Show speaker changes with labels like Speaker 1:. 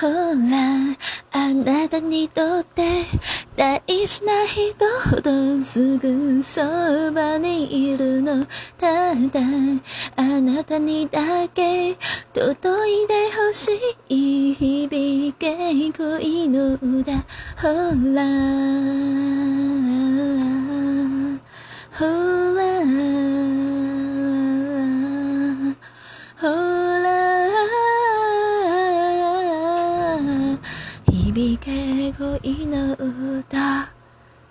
Speaker 1: ほら、あなたにとって大事な人ほどすぐそばにいるの。ただ、あなたにだけ届いてほしい響け恋の歌。ほら、ほら、ほら、びけ恋の歌。